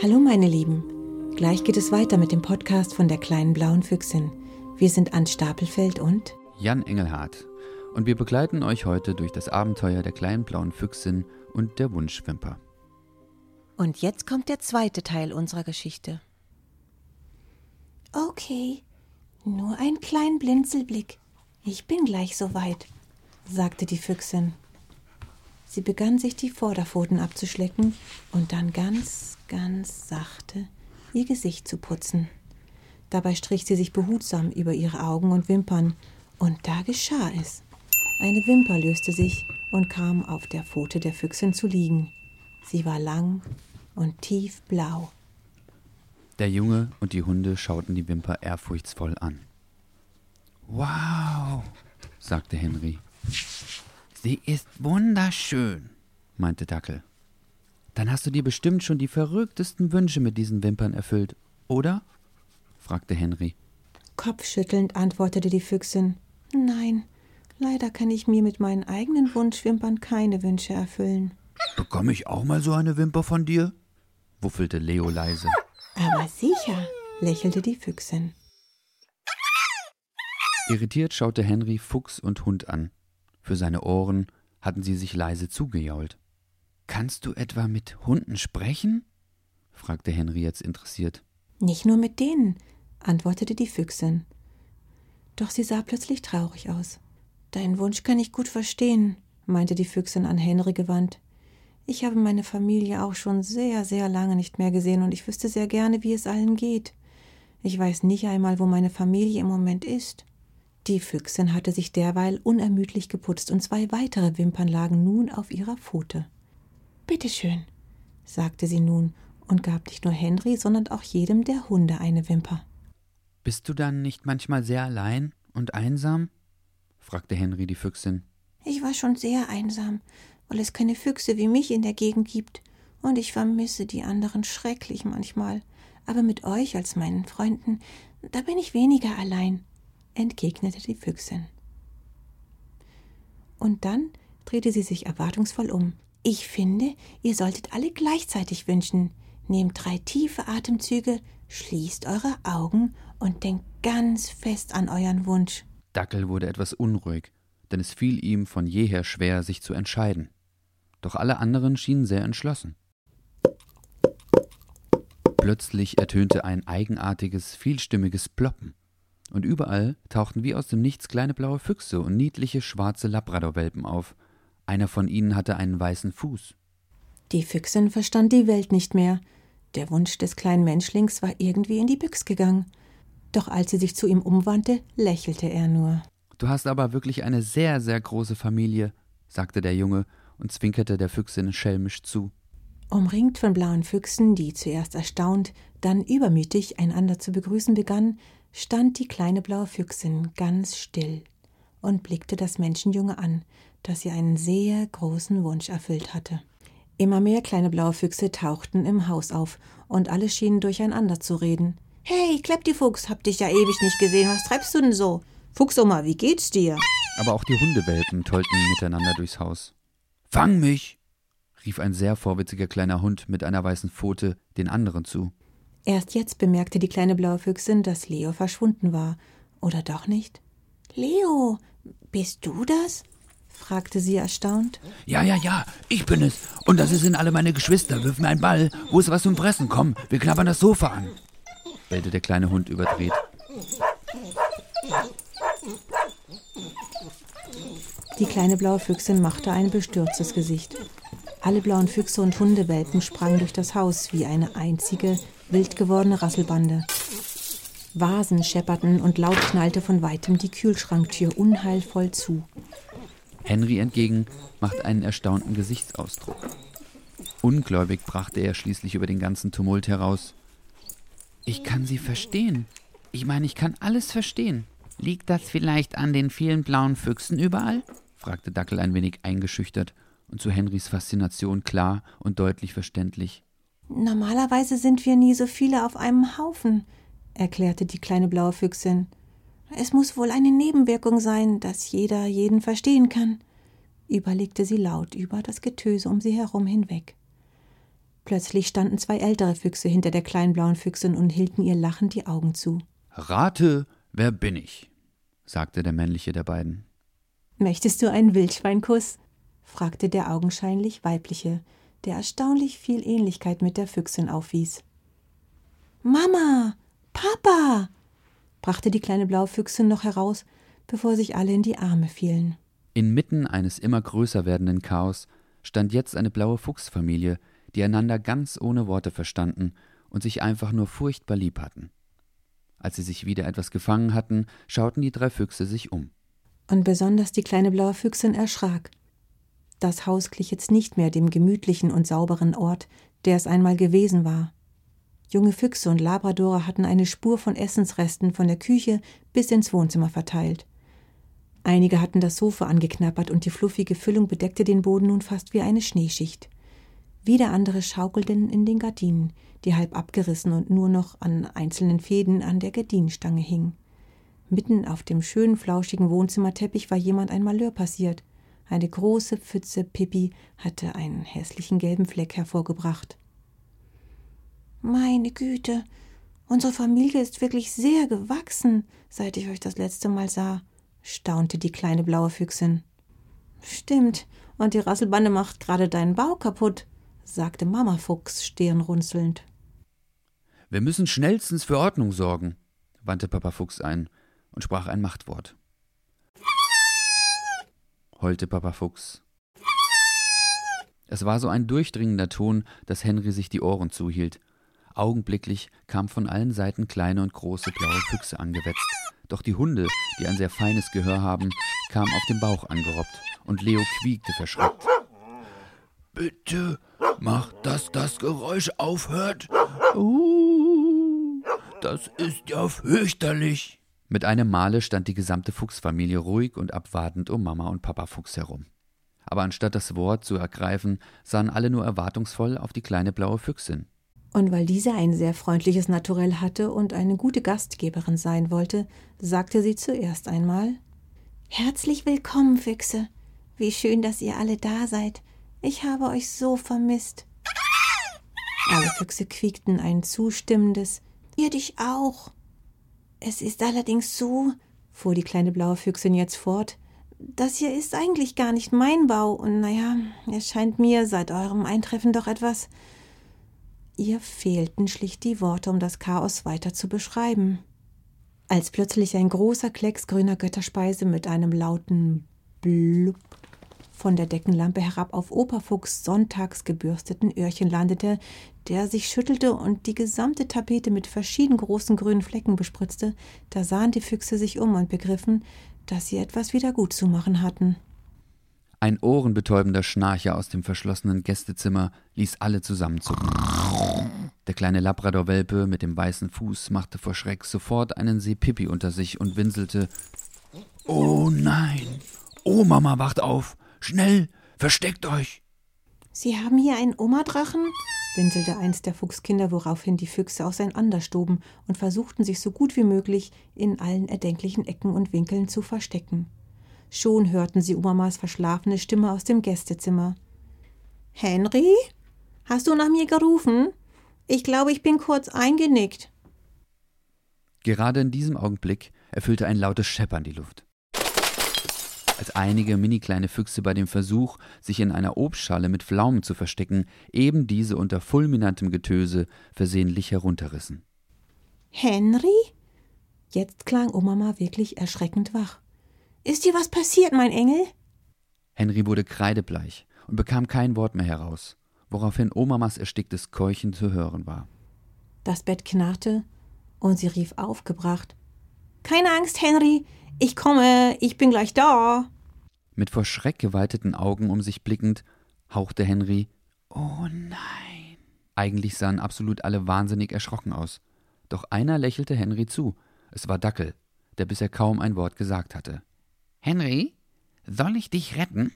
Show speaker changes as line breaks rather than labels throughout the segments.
Hallo meine Lieben, gleich geht es weiter mit dem Podcast von der kleinen blauen Füchsin. Wir sind Ann Stapelfeld und
Jan Engelhardt und wir begleiten euch heute durch das Abenteuer der kleinen blauen Füchsin und der Wunschwimper.
Und jetzt kommt der zweite Teil unserer Geschichte. Okay, nur ein kleinen Blinzelblick. Ich bin gleich soweit, sagte die Füchsin. Sie begann sich die Vorderpfoten abzuschlecken und dann ganz, ganz sachte ihr Gesicht zu putzen. Dabei strich sie sich behutsam über ihre Augen und Wimpern, und da geschah es. Eine Wimper löste sich und kam auf der Pfote der Füchsin zu liegen. Sie war lang und tiefblau.
Der Junge und die Hunde schauten die Wimper ehrfurchtsvoll an. Wow, sagte Henry. Sie ist wunderschön, meinte Dackel. Dann hast du dir bestimmt schon die verrücktesten Wünsche mit diesen Wimpern erfüllt, oder? fragte Henry.
Kopfschüttelnd antwortete die Füchsin. Nein, leider kann ich mir mit meinen eigenen Wunschwimpern keine Wünsche erfüllen.
Bekomme ich auch mal so eine Wimper von dir? wuffelte Leo leise.
Aber sicher, lächelte die Füchsin.
Irritiert schaute Henry Fuchs und Hund an. Für seine Ohren hatten sie sich leise zugejault. Kannst du etwa mit Hunden sprechen? fragte Henry jetzt interessiert.
Nicht nur mit denen, antwortete die Füchsin. Doch sie sah plötzlich traurig aus. Deinen Wunsch kann ich gut verstehen, meinte die Füchsin an Henry gewandt. Ich habe meine Familie auch schon sehr, sehr lange nicht mehr gesehen und ich wüsste sehr gerne, wie es allen geht. Ich weiß nicht einmal, wo meine Familie im Moment ist. Die Füchsin hatte sich derweil unermüdlich geputzt und zwei weitere Wimpern lagen nun auf ihrer Pfote. Bitte schön, sagte sie nun und gab nicht nur Henry, sondern auch jedem der Hunde eine Wimper.
Bist du dann nicht manchmal sehr allein und einsam? fragte Henry die Füchsin.
Ich war schon sehr einsam, weil es keine Füchse wie mich in der Gegend gibt, und ich vermisse die anderen schrecklich manchmal. Aber mit euch als meinen Freunden, da bin ich weniger allein, entgegnete die Füchsin. Und dann drehte sie sich erwartungsvoll um. Ich finde, ihr solltet alle gleichzeitig wünschen. Nehmt drei tiefe Atemzüge, schließt eure Augen und denkt ganz fest an euren Wunsch.
Dackel wurde etwas unruhig, denn es fiel ihm von jeher schwer, sich zu entscheiden doch alle anderen schienen sehr entschlossen. Plötzlich ertönte ein eigenartiges, vielstimmiges Ploppen, und überall tauchten wie aus dem Nichts kleine blaue Füchse und niedliche schwarze Labradorwelpen auf. Einer von ihnen hatte einen weißen Fuß.
Die Füchsin verstand die Welt nicht mehr. Der Wunsch des kleinen Menschlings war irgendwie in die Büchs gegangen. Doch als sie sich zu ihm umwandte, lächelte er nur.
Du hast aber wirklich eine sehr, sehr große Familie, sagte der Junge und zwinkerte der Füchsin schelmisch zu.
Umringt von blauen Füchsen, die zuerst erstaunt, dann übermütig einander zu begrüßen begannen, stand die kleine blaue Füchsin ganz still und blickte das Menschenjunge an, das ihr einen sehr großen Wunsch erfüllt hatte. Immer mehr kleine blaue Füchse tauchten im Haus auf, und alle schienen durcheinander zu reden. Hey, Kleptifuchs, hab dich ja ewig nicht gesehen, was treibst du denn so? Fuchsoma, wie geht's dir?
Aber auch die Hundewelpen tollten miteinander durchs Haus. Fang mich! rief ein sehr vorwitziger kleiner Hund mit einer weißen Pfote den anderen zu.
Erst jetzt bemerkte die kleine blaue Füchsin, dass Leo verschwunden war. Oder doch nicht? Leo, bist du das? fragte sie erstaunt.
Ja, ja, ja, ich bin es. Und das sind alle meine Geschwister. Wirf mir einen Ball. Wo ist was zum Fressen? Komm, wir klappern das Sofa an.
bellte der kleine Hund überdreht.
Die kleine blaue Füchsin machte ein bestürztes Gesicht. Alle blauen Füchse und Hundewelpen sprangen durch das Haus wie eine einzige, wild gewordene Rasselbande. Vasen schepperten und laut knallte von weitem die Kühlschranktür unheilvoll zu.
Henry entgegen machte einen erstaunten Gesichtsausdruck. Ungläubig brachte er schließlich über den ganzen Tumult heraus. Ich kann Sie verstehen. Ich meine, ich kann alles verstehen. Liegt das vielleicht an den vielen blauen Füchsen überall? fragte Dackel ein wenig eingeschüchtert und zu Henrys Faszination klar und deutlich verständlich.
Normalerweise sind wir nie so viele auf einem Haufen, erklärte die kleine blaue Füchsin. Es muss wohl eine Nebenwirkung sein, dass jeder jeden verstehen kann, überlegte sie laut über das Getöse um sie herum hinweg. Plötzlich standen zwei ältere Füchse hinter der kleinen blauen Füchsin und hielten ihr lachend die Augen zu.
Rate, wer bin ich? sagte der männliche der beiden.
Möchtest du einen Wildschweinkuss? fragte der augenscheinlich weibliche, der erstaunlich viel Ähnlichkeit mit der Füchsin aufwies. Mama, Papa, brachte die kleine blaue Füchsin noch heraus, bevor sich alle in die Arme fielen.
Inmitten eines immer größer werdenden Chaos stand jetzt eine blaue Fuchsfamilie, die einander ganz ohne Worte verstanden und sich einfach nur furchtbar lieb hatten. Als sie sich wieder etwas gefangen hatten, schauten die drei Füchse sich um.
Und besonders die kleine blaue Füchsin erschrak. Das Haus glich jetzt nicht mehr dem gemütlichen und sauberen Ort, der es einmal gewesen war. Junge Füchse und Labradore hatten eine Spur von Essensresten von der Küche bis ins Wohnzimmer verteilt. Einige hatten das Sofa angeknabbert und die fluffige Füllung bedeckte den Boden nun fast wie eine Schneeschicht. Wieder andere schaukelten in den Gardinen, die halb abgerissen und nur noch an einzelnen Fäden an der Gardinenstange hingen. Mitten auf dem schönen, flauschigen Wohnzimmerteppich war jemand ein Malheur passiert. Eine große Pfütze Pippi hatte einen hässlichen gelben Fleck hervorgebracht. Meine Güte, unsere Familie ist wirklich sehr gewachsen, seit ich euch das letzte Mal sah, staunte die kleine blaue Füchsin. Stimmt, und die Rasselbande macht gerade deinen Bau kaputt, sagte Mama Fuchs stirnrunzelnd.
Wir müssen schnellstens für Ordnung sorgen, wandte Papa Fuchs ein und sprach ein Machtwort. Heulte Papa Fuchs. Es war so ein durchdringender Ton, dass Henry sich die Ohren zuhielt. Augenblicklich kamen von allen Seiten kleine und große blaue Füchse angewetzt. Doch die Hunde, die ein sehr feines Gehör haben, kamen auf den Bauch angerobbt, und Leo quiekte verschreckt.
Bitte mach, dass das Geräusch aufhört. Uh, das ist ja fürchterlich.
Mit einem Male stand die gesamte Fuchsfamilie ruhig und abwartend um Mama und Papa Fuchs herum. Aber anstatt das Wort zu ergreifen, sahen alle nur erwartungsvoll auf die kleine blaue Füchsin.
Und weil diese ein sehr freundliches Naturell hatte und eine gute Gastgeberin sein wollte, sagte sie zuerst einmal Herzlich willkommen, Füchse. Wie schön, dass ihr alle da seid. Ich habe euch so vermisst. Alle Füchse quiekten ein zustimmendes Ihr dich auch. Es ist allerdings so, fuhr die kleine blaue Füchsin jetzt fort, das hier ist eigentlich gar nicht mein Bau, und naja, es scheint mir seit eurem Eintreffen doch etwas Ihr fehlten schlicht die Worte, um das Chaos weiter zu beschreiben. Als plötzlich ein großer Klecks grüner Götterspeise mit einem lauten Blub von der Deckenlampe herab auf Operfuchs sonntags gebürsteten Öhrchen landete, der sich schüttelte und die gesamte Tapete mit verschieden großen grünen Flecken bespritzte, da sahen die Füchse sich um und begriffen, dass sie etwas wieder gut zu machen hatten.
Ein ohrenbetäubender Schnarcher aus dem verschlossenen Gästezimmer ließ alle zusammenzucken. Der kleine Labradorwelpe mit dem weißen Fuß machte vor Schreck sofort einen Seepipi unter sich und winselte:
Oh nein! Oh, Mama, wacht auf! Schnell! Versteckt euch!
Sie haben hier einen Oma-Drachen? winselte eins der Fuchskinder, woraufhin die Füchse auseinander stoben und versuchten, sich so gut wie möglich in allen erdenklichen Ecken und Winkeln zu verstecken. Schon hörten sie Omamas verschlafene Stimme aus dem Gästezimmer. Henry? Hast du nach mir gerufen? Ich glaube, ich bin kurz eingenickt.
Gerade in diesem Augenblick erfüllte ein lautes Scheppern die Luft. Als einige mini kleine Füchse bei dem Versuch, sich in einer Obstschale mit Pflaumen zu verstecken, eben diese unter fulminantem Getöse versehentlich herunterrissen.
Henry? Jetzt klang Omama wirklich erschreckend wach. Ist dir was passiert, mein Engel?
Henry wurde kreidebleich und bekam kein Wort mehr heraus, woraufhin Omamas ersticktes Keuchen zu hören war.
Das Bett knarrte und sie rief aufgebracht: Keine Angst, Henry, ich komme, ich bin gleich da.
Mit vor Schreck geweiteten Augen um sich blickend, hauchte Henry: Oh nein. Eigentlich sahen absolut alle wahnsinnig erschrocken aus. Doch einer lächelte Henry zu. Es war Dackel, der bisher kaum ein Wort gesagt hatte.
Henry, soll ich dich retten?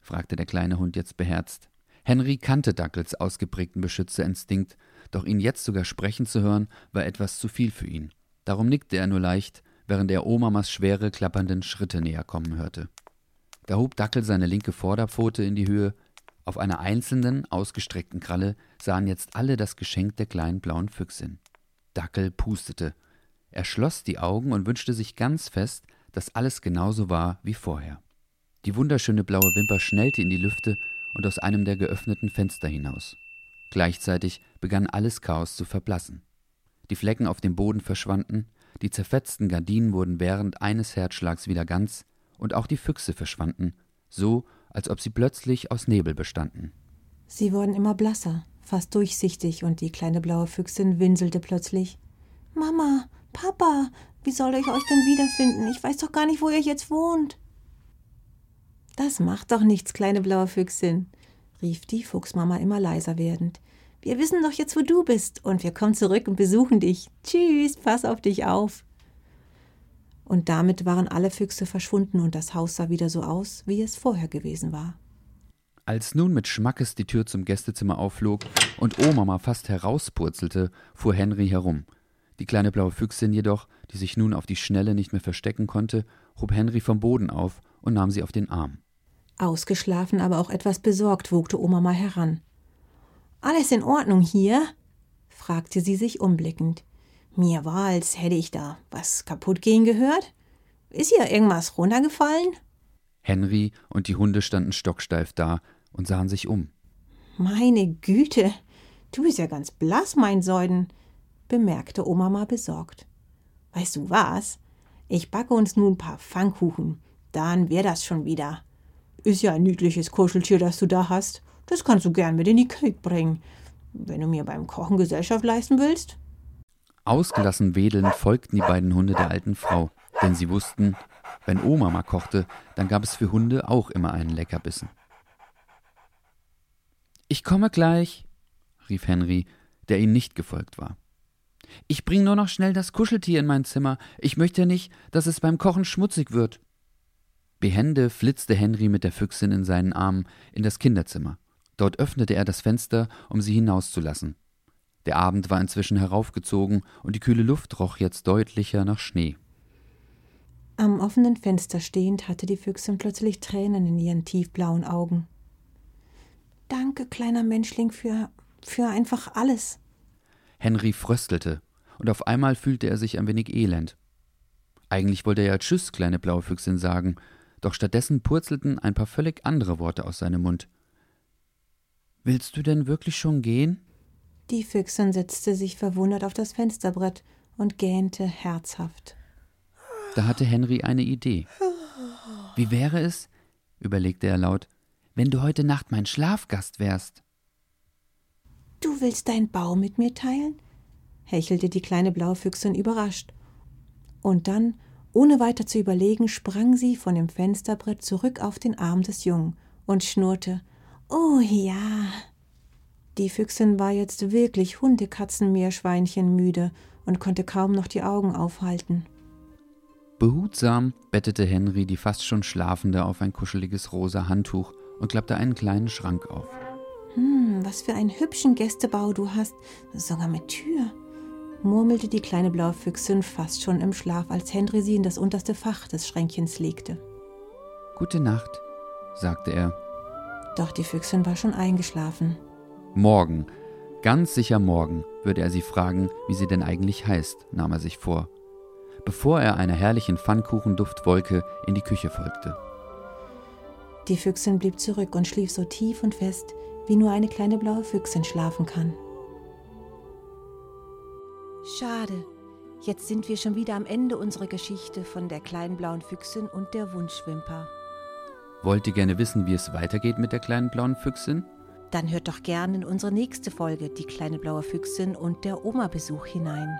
fragte der kleine Hund jetzt beherzt.
Henry kannte Dackels ausgeprägten Beschützerinstinkt, doch ihn jetzt sogar sprechen zu hören, war etwas zu viel für ihn. Darum nickte er nur leicht, während er Omamas schwere, klappernden Schritte näher kommen hörte. Da hob Dackel seine linke Vorderpfote in die Höhe Auf einer einzelnen, ausgestreckten Kralle sahen jetzt alle das Geschenk der kleinen blauen Füchsin. Dackel pustete. Er schloss die Augen und wünschte sich ganz fest, dass alles genauso war wie vorher. Die wunderschöne blaue Wimper schnellte in die Lüfte und aus einem der geöffneten Fenster hinaus. Gleichzeitig begann alles Chaos zu verblassen. Die Flecken auf dem Boden verschwanden, die zerfetzten Gardinen wurden während eines Herzschlags wieder ganz, und auch die Füchse verschwanden, so als ob sie plötzlich aus Nebel bestanden.
Sie wurden immer blasser, fast durchsichtig, und die kleine blaue Füchsin winselte plötzlich. Mama, Papa, wie soll ich euch denn wiederfinden? Ich weiß doch gar nicht, wo ihr jetzt wohnt. Das macht doch nichts, kleine blaue Füchsin, rief die Fuchsmama immer leiser werdend. Wir wissen doch jetzt, wo du bist, und wir kommen zurück und besuchen dich. Tschüss, pass auf dich auf. Und damit waren alle Füchse verschwunden und das Haus sah wieder so aus, wie es vorher gewesen war.
Als nun mit Schmackes die Tür zum Gästezimmer aufflog und Omama fast herauspurzelte, fuhr Henry herum. Die kleine blaue Füchsin jedoch, die sich nun auf die Schnelle nicht mehr verstecken konnte, hob Henry vom Boden auf und nahm sie auf den Arm.
Ausgeschlafen, aber auch etwas besorgt, wogte Omama heran. Alles in Ordnung hier? fragte sie sich umblickend. Mir war, als hätte ich da was kaputt gehen gehört. Ist hier irgendwas runtergefallen?
Henry und die Hunde standen stocksteif da und sahen sich um.
Meine Güte, du bist ja ganz blass, mein Säuden, bemerkte Oma mal besorgt. Weißt du was? Ich backe uns nun ein paar Pfannkuchen. Dann wär das schon wieder. Ist ja ein niedliches Kuscheltier, das du da hast. Das kannst du gern mit in die Küche bringen, wenn du mir beim Kochen Gesellschaft leisten willst.
Ausgelassen wedelnd folgten die beiden Hunde der alten Frau, denn sie wussten, wenn Oma mal kochte, dann gab es für Hunde auch immer einen Leckerbissen. Ich komme gleich, rief Henry, der ihnen nicht gefolgt war. Ich bring nur noch schnell das Kuscheltier in mein Zimmer. Ich möchte nicht, dass es beim Kochen schmutzig wird. Behende flitzte Henry mit der Füchsin in seinen Armen in das Kinderzimmer. Dort öffnete er das Fenster, um sie hinauszulassen. Der Abend war inzwischen heraufgezogen und die kühle Luft roch jetzt deutlicher nach Schnee.
Am offenen Fenster stehend hatte die Füchsin plötzlich Tränen in ihren tiefblauen Augen. Danke, kleiner Menschling, für, für einfach alles.
Henry fröstelte, und auf einmal fühlte er sich ein wenig elend. Eigentlich wollte er ja Tschüss, kleine blaue Füchsin sagen, doch stattdessen purzelten ein paar völlig andere Worte aus seinem Mund. Willst du denn wirklich schon gehen?
Die Füchsin setzte sich verwundert auf das Fensterbrett und gähnte herzhaft.
Da hatte Henry eine Idee. Wie wäre es, überlegte er laut, wenn du heute Nacht mein Schlafgast wärst?
Du willst deinen Bau mit mir teilen? hechelte die kleine Blaufüchsin überrascht. Und dann, ohne weiter zu überlegen, sprang sie von dem Fensterbrett zurück auf den Arm des Jungen und schnurrte Oh ja. Die Füchsin war jetzt wirklich Hunde, Katzen, Meerschweinchen müde und konnte kaum noch die Augen aufhalten.
Behutsam bettete Henry die fast schon Schlafende auf ein kuscheliges rosa Handtuch und klappte einen kleinen Schrank auf.
Hm, was für einen hübschen Gästebau du hast, sogar mit Tür, murmelte die kleine blaue Füchsin fast schon im Schlaf, als Henry sie in das unterste Fach des Schränkchens legte.
Gute Nacht, sagte er.
Doch die Füchsin war schon eingeschlafen.
Morgen, ganz sicher morgen, würde er sie fragen, wie sie denn eigentlich heißt, nahm er sich vor, bevor er einer herrlichen Pfannkuchenduftwolke in die Küche folgte.
Die Füchsin blieb zurück und schlief so tief und fest, wie nur eine kleine blaue Füchsin schlafen kann. Schade, jetzt sind wir schon wieder am Ende unserer Geschichte von der kleinen blauen Füchsin und der Wunschwimper.
Wollt ihr gerne wissen, wie es weitergeht mit der kleinen blauen Füchsin?
Dann hört doch gerne in unsere nächste Folge Die kleine blaue Füchsin und der Oma-Besuch hinein.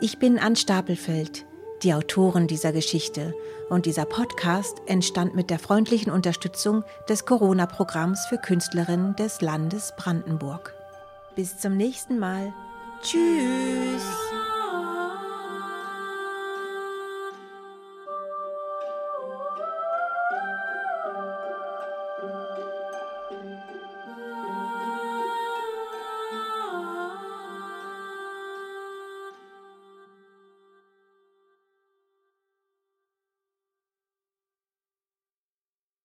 Ich bin Ann Stapelfeld, die Autorin dieser Geschichte, und dieser Podcast entstand mit der freundlichen Unterstützung des Corona-Programms für Künstlerinnen des Landes Brandenburg. Bis zum nächsten Mal. Tschüss.